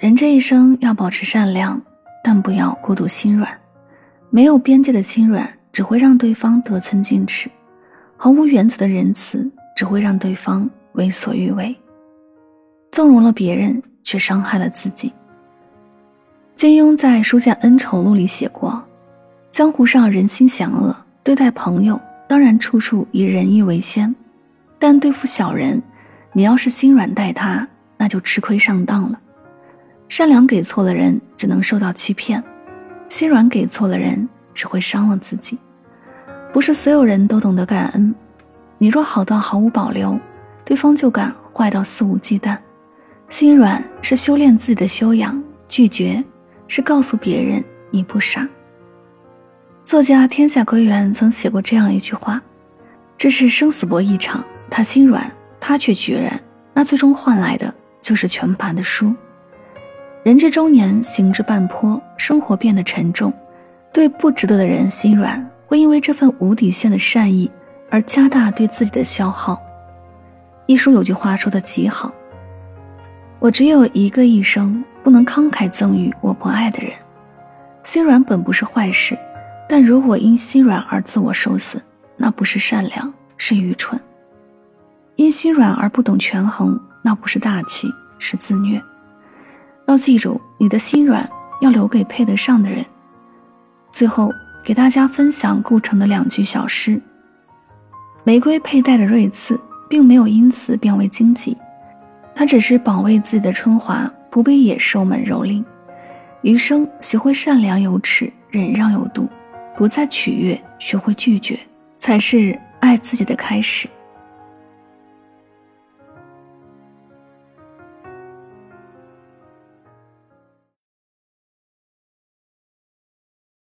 人这一生要保持善良，但不要过度心软。没有边界的心软，只会让对方得寸进尺；毫无原则的仁慈，只会让对方为所欲为。纵容了别人，却伤害了自己。金庸在《书剑恩仇录》里写过：“江湖上人心险恶，对待朋友当然处处以仁义为先，但对付小人，你要是心软待他，那就吃亏上当了。善良给错了人，只能受到欺骗；心软给错了人，只会伤了自己。不是所有人都懂得感恩，你若好到毫无保留，对方就敢坏到肆无忌惮。心软是修炼自己的修养，拒绝。”是告诉别人你不傻。作家天下归元曾写过这样一句话：“这是生死搏一场，他心软，他却决然，那最终换来的就是全盘的输。”人至中年，行至半坡，生活变得沉重，对不值得的人心软，会因为这份无底线的善意而加大对自己的消耗。一书有句话说的极好：“我只有一个一生。”不能慷慨赠予我不爱的人，心软本不是坏事，但如果因心软而自我受损，那不是善良，是愚蠢；因心软而不懂权衡，那不是大气，是自虐。要记住，你的心软要留给配得上的人。最后，给大家分享顾城的两句小诗：玫瑰佩戴的锐刺，并没有因此变为荆棘，它只是保卫自己的春华。不被野兽们蹂躏，余生学会善良有尺，忍让有度，不再取悦，学会拒绝，才是爱自己的开始。